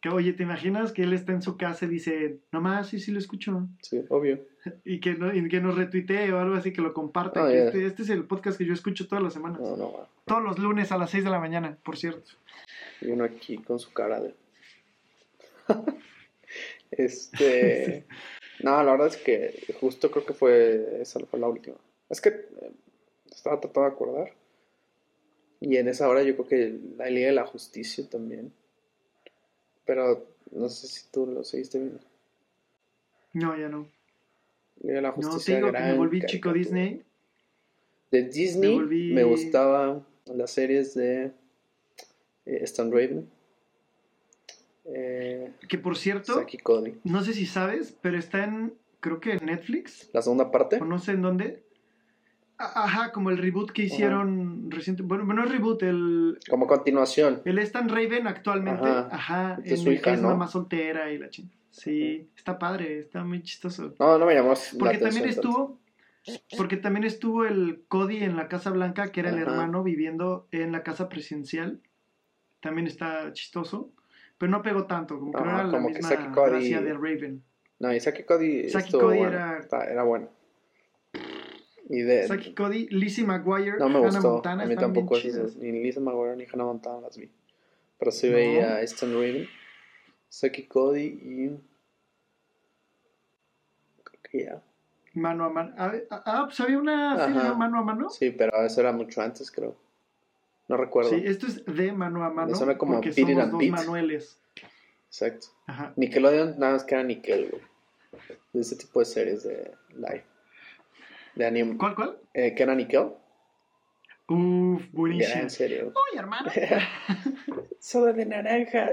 Que, oye, ¿te imaginas que él está en su casa y dice, nomás, sí, sí lo escucho? Sí, obvio. Y que, no- y que nos retuitee o algo así, que lo ya. este, este es el podcast que yo escucho todas las semanas. No, no. Todos los lunes a las 6 de la mañana, por cierto. Y uno aquí con su cara de. este. No, la verdad es que justo creo que fue. Esa fue la última. Es que eh, estaba tratando de acordar. Y en esa hora yo creo que la Liga de la Justicia también. Pero no sé si tú lo seguiste viendo. No, ya no. Liga de la No, te Justicia. digo que me volví chico. Disney. De Disney Me volví- me gustaba las series de eh, Stan Raven. Eh, Que por cierto, no sé si sabes, pero está en, creo que en Netflix, La segunda parte. o no sé en dónde. Ajá, como el reboot que hicieron reciente. Bueno, no es reboot, el, Como continuación. el Stan Raven actualmente. Ajá. Es en su el hija, que es ¿no? mamá soltera y la chingada. Sí, está padre, está muy chistoso. No, no me llamó la Porque también estuvo. Porque también estuvo el Cody en la Casa Blanca, que era el hermano viviendo en la casa presidencial. También está chistoso. Pero no pegó tanto, como que no era la como que misma Cody- gracia de Raven. No, y Saki Cody Saki estuvo Cody bueno. era- Está- era bueno. Y de. Saki Cody, Lizzie McGuire, no me Hannah gustó. Montana a mí tampoco Ni Lisa McGuire ni Hannah Montana las vi. Pero sí No. veía a Stan Raven, Saki Cody y. Creo que ya. Mano a mano. Ah, ah, pues había una serie, mano a mano. Sí, pero eso era mucho antes, creo. No recuerdo. Sí, esto es de mano a mano. Me suena como It somos and dos Beat. Manueles. Exacto. Ajá. Nickelodeon, nada más que era Nickel, güey. De ese tipo de series de live. De anime. ¿Cuál, cuál? Eh, que era Nickel. Uf, Ya, buenísimo. en serio. Uy, hermano. Soda de naranja.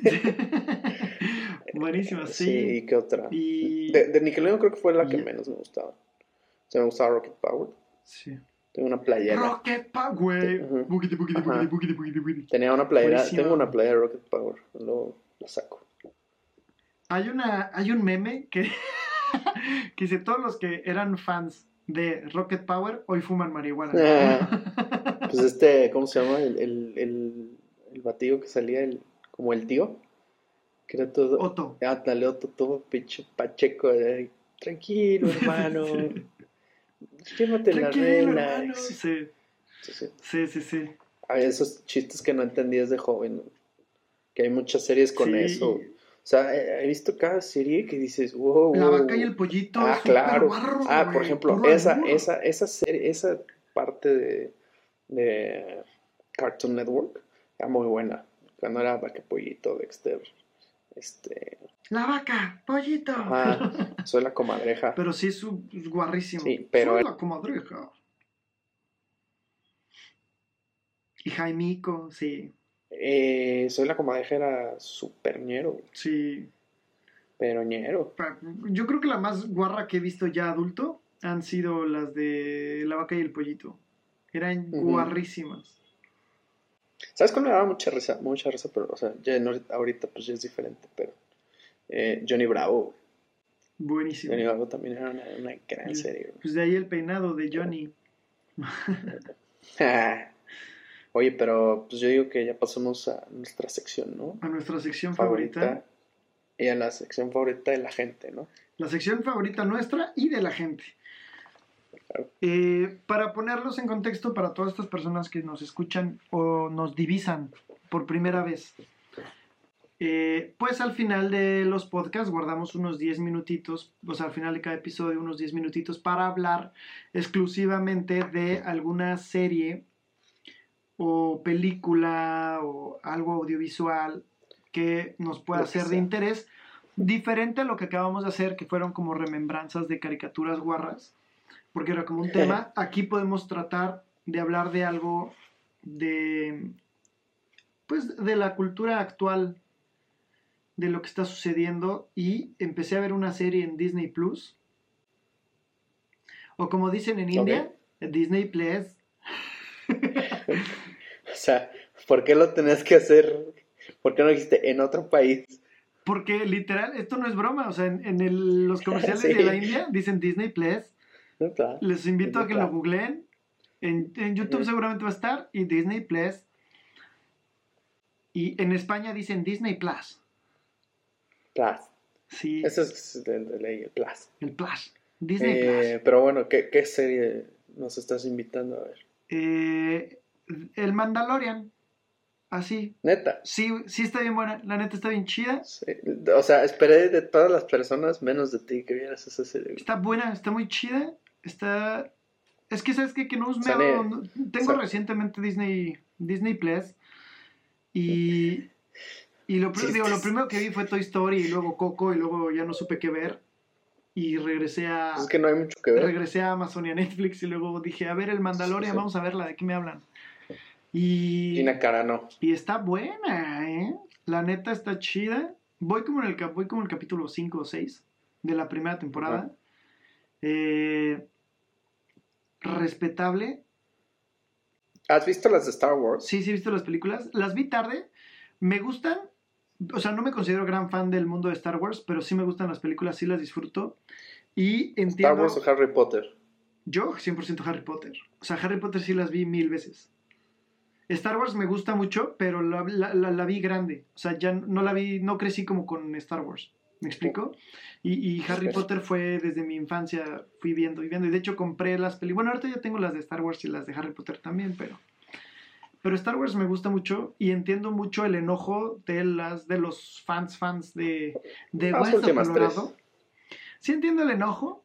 Ah. Buenísima, Sí, sí. ¿qué otra? Y. De, de Nickelodeon creo que fue la que menos me gustaba. O sea, me gustaba Rocket Power. Sí. Tengo una playera. Rocket Power. Buquiti. Tenía una playera. Buenísimo. Tengo una playera de Rocket Power. Luego la saco. Hay, una, hay un meme que, que dice: Todos los que eran fans de Rocket Power hoy fuman marihuana. Pues este, ¿cómo se llama? El, el, el, el batido que salía, el, como el tío. Que era todo. Otto. Ah, dale, Otto, todo pinche pacheco. de, Tranquilo, hermano. Llévate la regla. Sí, Sí, sí. sí. Había esos chistes que no entendías de joven. Que hay muchas series con Sí. eso. O sea, he visto cada serie que dices, wow. La vaca y el pollito. Ah, claro. barro, ah, por ejemplo, esa, esa, esa serie, esa parte de, de Cartoon Network era muy buena. Cuando era vaca pollito, Dexter. Este. La vaca, pollito. Soy la comadreja. Pero sí es, guarrísimo. Sí, pero Soy la comadreja. Y Jaimico, sí. Eh, soy la comadreja era super ñero. Sí. Pero ñero. Yo creo que la más guarra que he visto ya adulto han sido las de La vaca y el pollito. Eran guarrísimas. ¿Sabes cuál me daba mucha risa? Mucha risa, pero, o sea, ya no- ahorita pues ya es diferente, pero. eh, Johnny Bravo. Buenísimo. Johnny Bravo también era una, una gran Sí. serie. güey. Pues de ahí el peinado de Johnny. Oye, pero pues yo digo que ya pasamos a nuestra sección, ¿no? A nuestra sección favorita. Y a la sección favorita de la gente, ¿no? La sección favorita nuestra y de la gente. Eh, para ponerlos en contexto para todas estas personas que nos escuchan o nos divisan por primera vez, eh, pues al final de los podcasts guardamos unos 10 minutitos, o sea, al final de cada episodio unos 10 minutitos para hablar exclusivamente de alguna serie o película o algo audiovisual que nos pueda ser de interés, diferente a lo que acabamos de hacer, que fueron como remembranzas de caricaturas guarras porque era como un tema. Aquí podemos tratar de hablar de algo de, pues, de la cultura actual, de lo que está sucediendo. Y empecé a ver una serie en Disney Plus. O como dicen en India, Disney Plus. o sea, ¿por qué lo tenés que hacer? ¿Por qué no dijiste en otro país? Porque literal, esto no es broma. O sea, en, los comerciales de la India dicen Disney Plus. Les invito a que lo googleen. En, YouTube seguramente va a estar. Y Disney Plus. Y en España dicen Disney Plus. Plus. Sí. Eso es de, ley, el Plus. El Plus. Disney eh, Plus. Pero bueno, ¿qué, serie nos estás invitando a ver? Eh, el Mandalorian. Así. Neta. Sí, sí está bien buena. La neta está bien chida. O sea, esperé de todas las personas, menos de ti, que vieras esa serie. Está buena, está muy chida. Está. Es que, ¿sabes qué? Que no me dado... Tengo recientemente Disney, Disney Plus. Y. Y lo, digo, lo primero que vi fue Toy Story y luego Coco y luego ya no supe qué ver. Y regresé a. Es que no hay mucho que ver. Regresé a Amazon y a Netflix y luego dije, a ver, el Mandalorian, vamos a verla, ¿de qué me hablan? Y. Y está buena, ¿eh? La neta está chida. Voy como en el, voy como el capítulo 5 o 6 de la primera temporada. Eh, respetable. ¿Has visto las de Star Wars? Sí, sí, he visto las películas. Las vi tarde. Me gustan. O sea, no me considero gran fan del mundo de Star Wars, pero sí me gustan las películas, sí las disfruto. Y entiendo. ¿Star Wars o Harry Potter? Yo, 100% Harry Potter. O sea, Harry Potter sí las vi mil veces. Star Wars me gusta mucho, pero la, la, vi grande. O sea, ya no la vi, no crecí como con Star Wars. ¿Me explico? Y, Harry Potter fue desde mi infancia, fui viendo y viendo. Y de hecho compré las películas. Bueno, ahorita ya tengo las de Star Wars y las de Harry Potter también, pero. Pero Star Wars me gusta mucho y entiendo mucho el enojo de las de los fans fans de, de Hueso Colorado. Sí entiendo el enojo.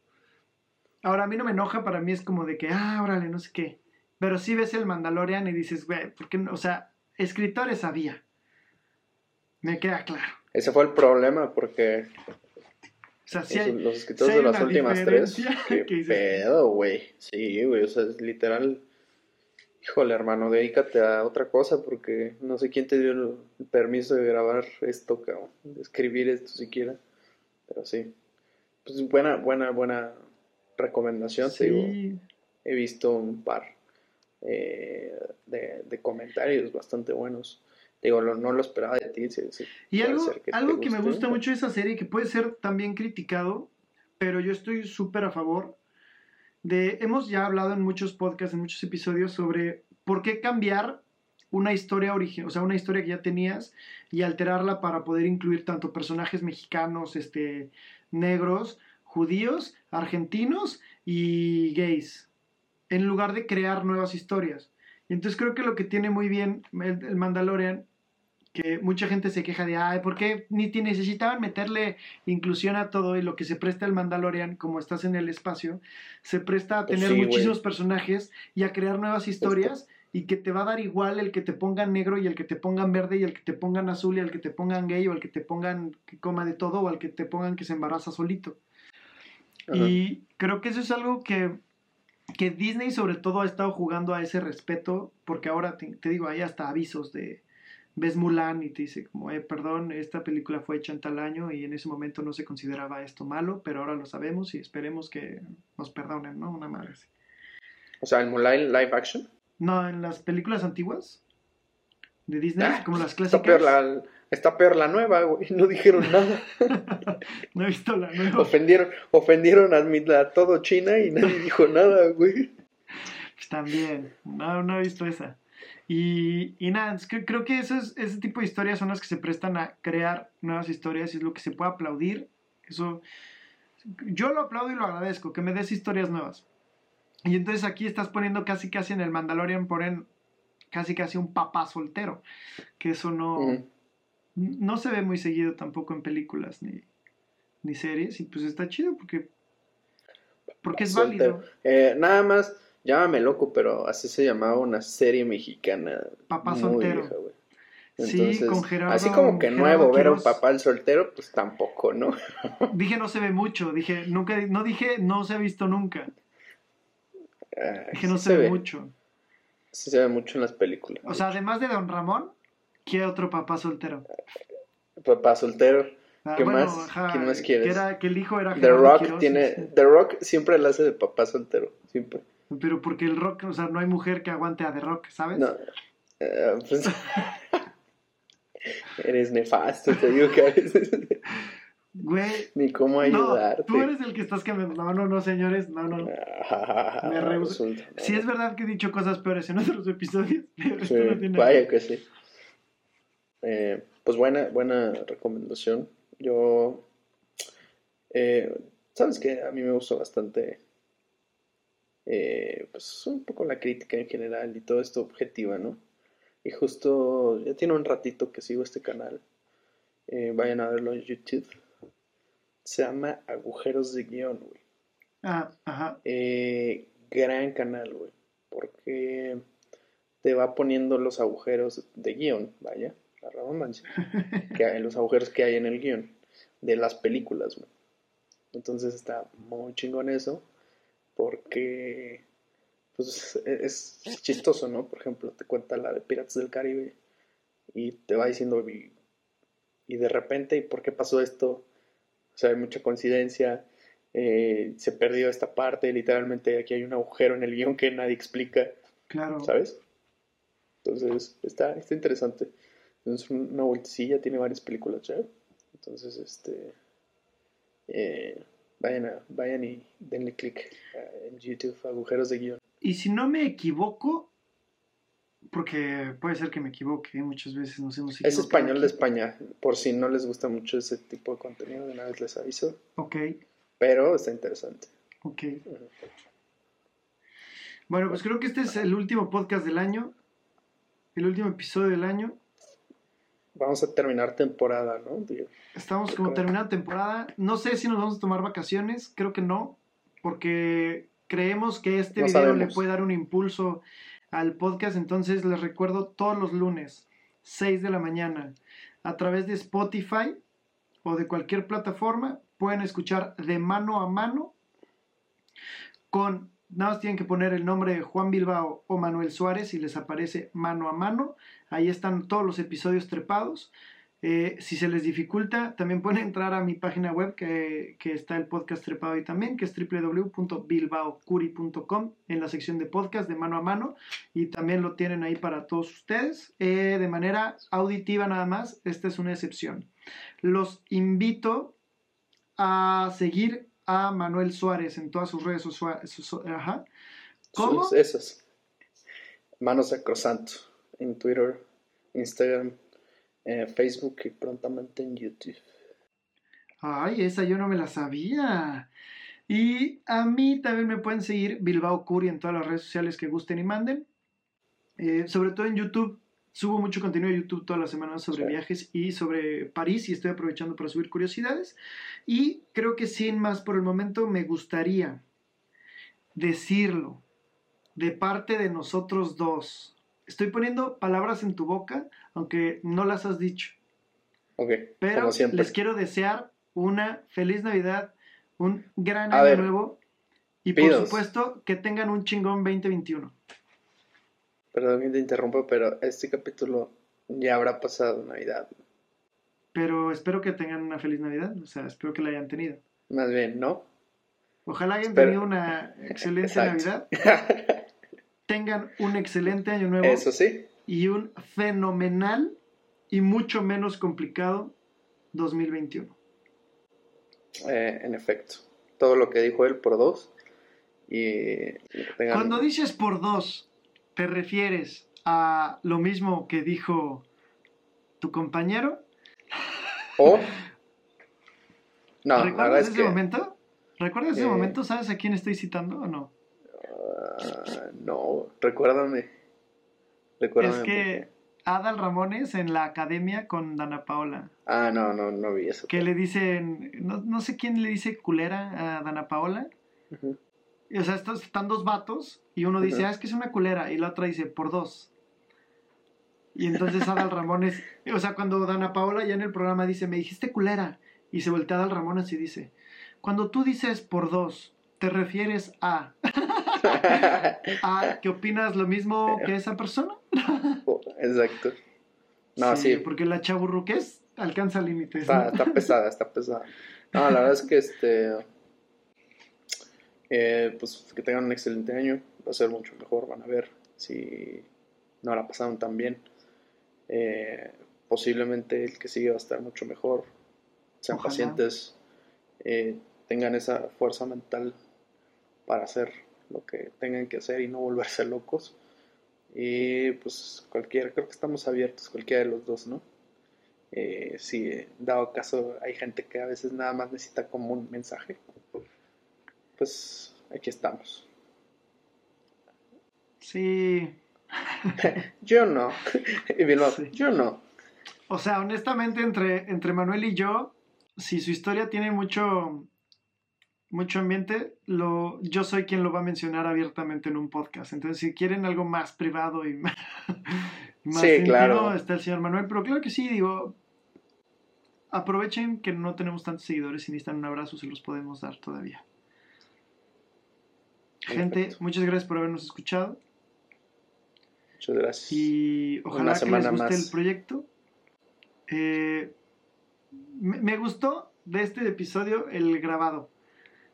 Ahora a mí no me enoja, para mí es como de que, ah, órale, no sé qué. Pero sí ves el Mandalorian y dices, güey, ¿por qué no? O sea, escritores había. Me queda claro. Ese fue el problema porque o sea, los escritores de las últimas tres. Qué pedo, güey. Sí, güey. O sea, es literal. Híjole, hermano, dedícate a otra cosa porque no sé quién te dio el permiso de grabar esto, cabrón. De escribir esto siquiera. Pero sí. Pues buena, buena, buena recomendación, te digo. He visto un par eh, de, de comentarios bastante buenos. Digo, no lo esperaba de ti. y algo, que, algo que me gusta mucho de esa serie, que puede ser también criticado, pero yo estoy súper a favor de... Hemos ya hablado en muchos podcasts, en muchos episodios, sobre por qué cambiar una historia original, o sea, una historia que ya tenías y alterarla para poder incluir tanto personajes mexicanos, este, negros, judíos, argentinos y gays, en lugar de crear nuevas historias. Y entonces creo que lo que tiene muy bien el Mandalorian que mucha gente se queja de, ay, ¿por qué ni te necesitaban meterle inclusión a todo? Y lo que se presta el Mandalorian, como estás en el espacio, se presta a tener muchísimos personajes y a crear nuevas historias y que te va a dar igual el que te pongan negro y el que te pongan verde y el que te pongan azul y el que te pongan gay o el que te pongan que coma de todo o el que te pongan que se embaraza solito. Y creo que eso es algo que, que Disney sobre todo ha estado jugando a ese respeto, porque ahora te digo, hay hasta avisos de ves Mulan y te dice como, eh, perdón, esta película fue hecha en tal año y en ese momento no se consideraba esto malo, pero ahora lo sabemos y esperemos que nos perdonen, ¿no? Una madre así. O sea, ¿en Mulan live action? No, en las películas antiguas de Disney, ah, como las clásicas. Está peor la, está peor la nueva, güey, no dijeron nada. no he visto la nueva. Ofendieron, ofendieron a, a todo China y nadie dijo nada, güey. También, no, no he visto esa. Y, y nada, creo que eso es, ese tipo de historias son las que se prestan a crear nuevas historias y es lo que se puede aplaudir. Eso, yo lo aplaudo y lo agradezco, que me des historias nuevas. Y entonces aquí estás poniendo casi casi en el Mandalorian, ponen casi casi un papá soltero, que eso no, no se ve muy seguido tampoco en películas ni, ni series, y pues está chido porque, porque es válido. Eh, nada más, llámame loco, pero así se llamaba una serie mexicana. Papá soltero. sí, con Gerardo. Así como que nuevo ver a un papá el soltero, pues tampoco, ¿no? dije no se ve mucho, dije, nunca, no dije no se ha visto nunca. Ah, dije no se, ve, mucho. Sí se ve mucho en las películas. O sea, además de Don Ramón, ¿qué otro papá soltero? Papá soltero. Ah, ¿Qué más? ¿Quién más quieres? Que, era, que el hijo era The Rock tiene The Rock siempre la hace de papá soltero, siempre. Pero porque el Rock, o sea, no hay mujer que aguante a The Rock, ¿sabes? No. Eh, pues, eres nefasto, te digo que a veces Güey. Ni cómo ayudarte. No, tú eres el que estás cambiando. No, no, no, señores. No, no. Ah, me rehuso. Sí, es verdad que he dicho cosas peores en otros episodios, pero esto no tiene Vaya que sí. Eh, pues buena, buena recomendación. Yo. Eh, Sabes que a mí me gustó bastante. Eh, pues un poco la crítica en general y todo esto objetiva, ¿no? Y justo ya tiene un ratito que sigo este canal. vayan a verlo en YouTube se llama Agujeros de Guión, güey. Ah, ajá. Eh, gran canal, güey. Porque te va poniendo los agujeros de guion, vaya, la redundancia. que los agujeros que hay en el guion de las películas, güey. Entonces está muy chingón eso. Porque pues es chistoso, ¿no? Por ejemplo, te cuenta la de Piratas del Caribe y te va diciendo y, y de repente, ¿y por qué pasó esto? O sea, hay mucha coincidencia. Eh, se perdió esta parte, literalmente aquí hay un agujero en el guion que nadie explica. Claro. ¿Sabes? Entonces, está, está interesante. Es una vueltecilla, tiene varias películas, ¿ya? Entonces, este. Eh, vayan, vayan y denle click en YouTube, agujeros de guion. Y si no me equivoco, porque puede ser que me equivoque, muchas veces nos hemos Es español de España, por si no les gusta mucho ese tipo de contenido, de una vez les aviso. Ok. Pero está interesante. Ok. Bueno, pues creo que este es el último podcast del año, el último episodio del año. Vamos a terminar temporada, ¿no? Estamos como terminando temporada. No sé si nos vamos a tomar vacaciones, creo que no, porque creemos que este video le puede dar un impulso al podcast. Entonces les recuerdo todos los lunes, 6 de la mañana, a través de Spotify o de cualquier plataforma, pueden escuchar de mano a mano con, nada más tienen que poner el nombre de Juan Bilbao o Manuel Suárez y les aparece mano a mano. Ahí están todos los episodios trepados. Eh, si se les dificulta, también pueden entrar a mi página web que, está el podcast trepado ahí también, que es www.bilbaocuri.com en la sección de podcast de mano a mano y también lo tienen ahí para todos ustedes eh, de manera auditiva nada más. Esta es una excepción. Los invito a seguir a Manuel Suárez en todas sus redes sociales. ¿Cómo? Esas. Manos Sacrosanto en Twitter, Instagram Facebook y prontamente en YouTube. Ay, esa yo no me la sabía. Y a mí también me pueden seguir Bilbao Curi en todas las redes sociales que gusten y manden. Eh, sobre todo en YouTube. Subo mucho contenido de YouTube todas las semanas sobre viajes y sobre París y estoy aprovechando para subir curiosidades. Y creo que sin más por el momento me gustaría decirlo de parte de nosotros dos. Estoy poniendo palabras en tu boca aunque no las has dicho. Ok. Pero les quiero desear una feliz Navidad, un gran año nuevo y por supuesto que tengan un chingón 2021. Perdón que te interrumpo, pero este capítulo ya habrá pasado Navidad. Pero espero que tengan una feliz Navidad, o sea, espero que la hayan tenido. Más bien, ¿no? Ojalá hayan tenido una excelente Navidad. tengan un excelente año nuevo. Eso sí y un fenomenal y mucho menos complicado 2021. Eh, en efecto, todo lo que dijo él por dos y tengan... Cuando dices por dos, ¿te refieres a lo mismo que dijo tu compañero? ¿O? No, ¿Recuerdas ese momento? ¿Recuerdas ese momento? ¿Sabes a quién estoy citando o no? Ah, no, recuérdame. recuérdame. Es que Adal Ramones en la academia con Dana Paola. Ah, no, no, no vi eso. Que le dicen, no, sé quién le dice culera a Dana Paola. O sea, están dos vatos y uno dice, ah, es que es una culera, y la otra dice, por dos. Y entonces Adal Ramones, o sea, cuando Dana Paola ya en el programa dice, me dijiste culera, y se voltea Adal Ramones y dice, cuando tú dices por dos, ¿te refieres a, a que opinas lo mismo que esa persona? Oh, exacto. No, sí, Porque la chaburruquez alcanza límites. Está, está pesada, está pesada. No, la verdad es que este eh, pues que tengan un excelente año, va a ser mucho mejor, van a ver si no la pasaron tan bien. Eh, posiblemente el que sigue va a estar mucho mejor. Sean pacientes, eh, tengan esa fuerza mental para hacer lo que tengan que hacer y no volverse locos. Y pues cualquiera, creo que estamos abiertos, cualquiera de los dos, ¿no? si dado caso hay gente que a veces nada más necesita como un mensaje, pues aquí estamos. Sí. yo no. yo no. O sea, honestamente, entre, entre Manuel y yo, si su historia tiene mucho, mucho ambiente, lo, yo soy quien lo va a mencionar abiertamente en un podcast. Entonces, si quieren algo más privado y más, sí, claro. está el señor Manuel. Pero claro que sí, digo, aprovechen que no tenemos tantos seguidores y necesitan un abrazo, se los podemos dar todavía. Gente, muchas gracias por habernos escuchado. Muchas gracias. Y ojalá que les guste el proyecto. Eh, me, gustó de este episodio el grabado,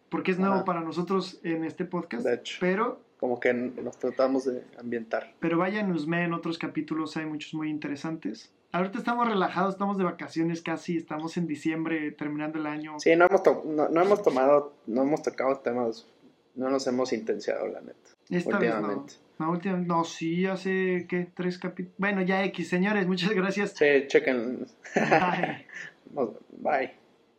porque es nuevo para nosotros en este podcast. De hecho, pero como que nos tratamos de ambientar. Pero vayan, Usme, en otros capítulos hay muchos muy interesantes. Ahorita estamos relajados, estamos de vacaciones casi, estamos en diciembre terminando el año. Sí, no hemos, no hemos tomado, no hemos tocado temas no nos hemos intenciado, la neta. Esta últimamente. Vez no. no, sí, hace, ¿qué? Tres capítulos. Bueno, ya X, señores, muchas gracias. Sí, chequen. Bye. Bye.